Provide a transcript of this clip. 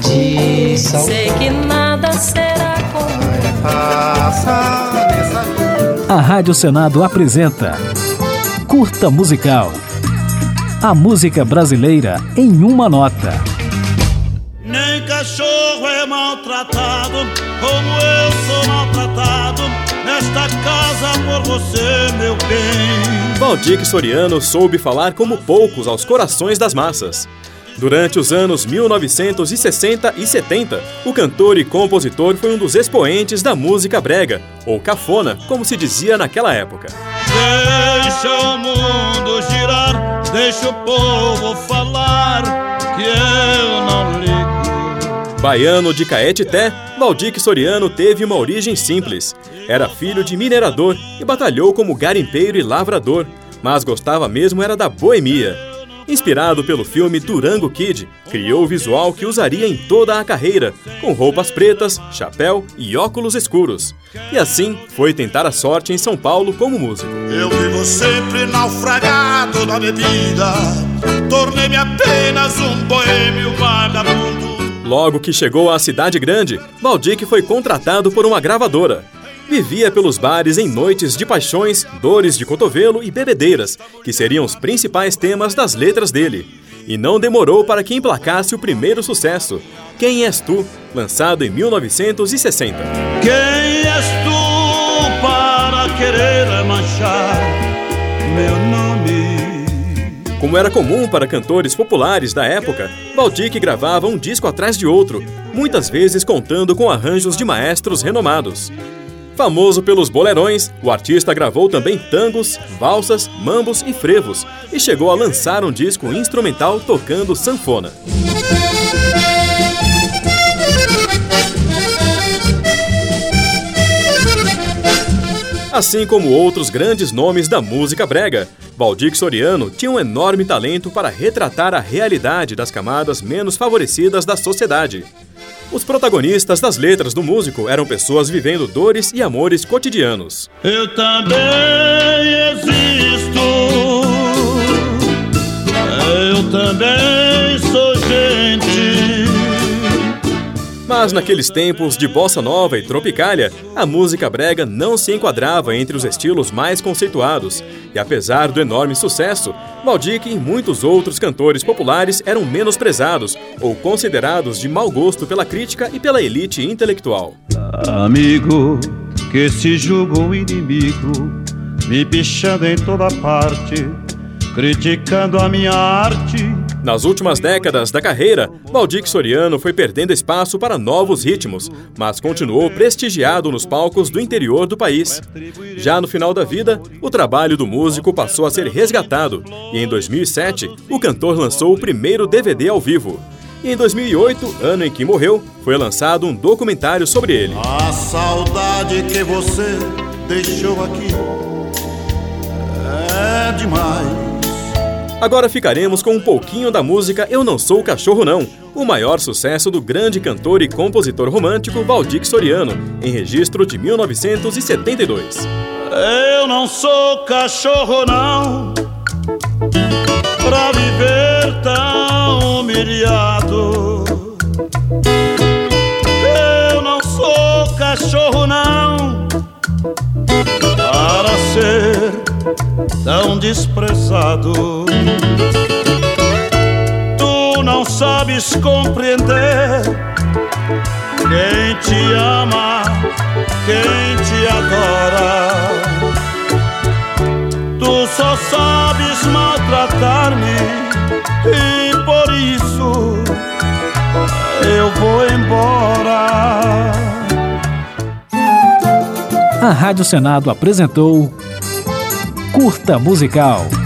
tradição. Sei que nada será como A Rádio Senado apresenta Curta Musical. A música brasileira em uma nota. Nem cachorro é maltratado como eu sou maltratado nesta casa por você, meu bem. Valdir Soriano soube falar como poucos aos corações das massas. Durante os anos 1960 e 70, o cantor e compositor foi um dos expoentes da música brega, ou cafona, como se dizia naquela época. Deixa o mundo girar, deixa o povo falar, que eu não ligo. Baiano de Caetité, Valdir Soriano teve uma origem simples. Era filho de minerador e batalhou como garimpeiro e lavrador, mas gostava mesmo era da boemia. Inspirado pelo filme Durango Kid, criou o visual que usaria em toda a carreira, com roupas pretas, chapéu e óculos escuros. E assim foi tentar a sorte em São Paulo como músico. Eu vivo sempre naufragado na bebida, tornei-me apenas um boêmio vagabundo. Logo que chegou à cidade grande, Valdir foi contratado por uma gravadora vivia pelos bares em noites de paixões, dores de cotovelo e bebedeiras, que seriam os principais temas das letras dele. E não demorou para que emplacasse o primeiro sucesso, Quem És Tu, lançado em 1960. Quem és tu para querer manchar meu nome? Como era comum para cantores populares da época, Valdir gravava um disco atrás de outro, muitas vezes contando com arranjos de maestros renomados. Famoso pelos bolerões, o artista gravou também tangos, valsas, mambos e frevos e chegou a lançar um disco instrumental tocando sanfona. Assim como outros grandes nomes da música brega, Valdir Soriano tinha um enorme talento para retratar a realidade das camadas menos favorecidas da sociedade. Os protagonistas das letras do músico eram pessoas vivendo dores e amores cotidianos. Eu também existo. Eu também Mas naqueles tempos de bossa nova e tropicália, a música brega não se enquadrava entre os estilos mais conceituados. E apesar do enorme sucesso, Valdir e muitos outros cantores populares eram menosprezados ou considerados de mau gosto pela crítica e pela elite intelectual. Amigo que se julga um inimigo, me pichando em toda parte, criticando a minha arte nas últimas décadas da carreira, Valdir Soriano foi perdendo espaço para novos ritmos, mas continuou prestigiado nos palcos do interior do país. Já no final da vida, o trabalho do músico passou a ser resgatado e em 2007, o cantor lançou o primeiro DVD ao vivo. E em 2008, ano em que morreu, foi lançado um documentário sobre ele. A saudade que você deixou aqui é demais. Agora ficaremos com um pouquinho da música Eu Não Sou Cachorro Não, o maior sucesso do grande cantor e compositor romântico Valdir Soriano, em registro de 1972. Eu não sou cachorro não, tão desprezado. Tu não sabes compreender quem te ama, quem te adora. Tu só sabes maltratar-me e por isso eu vou embora. A Rádio Senado apresentou Curta Musical.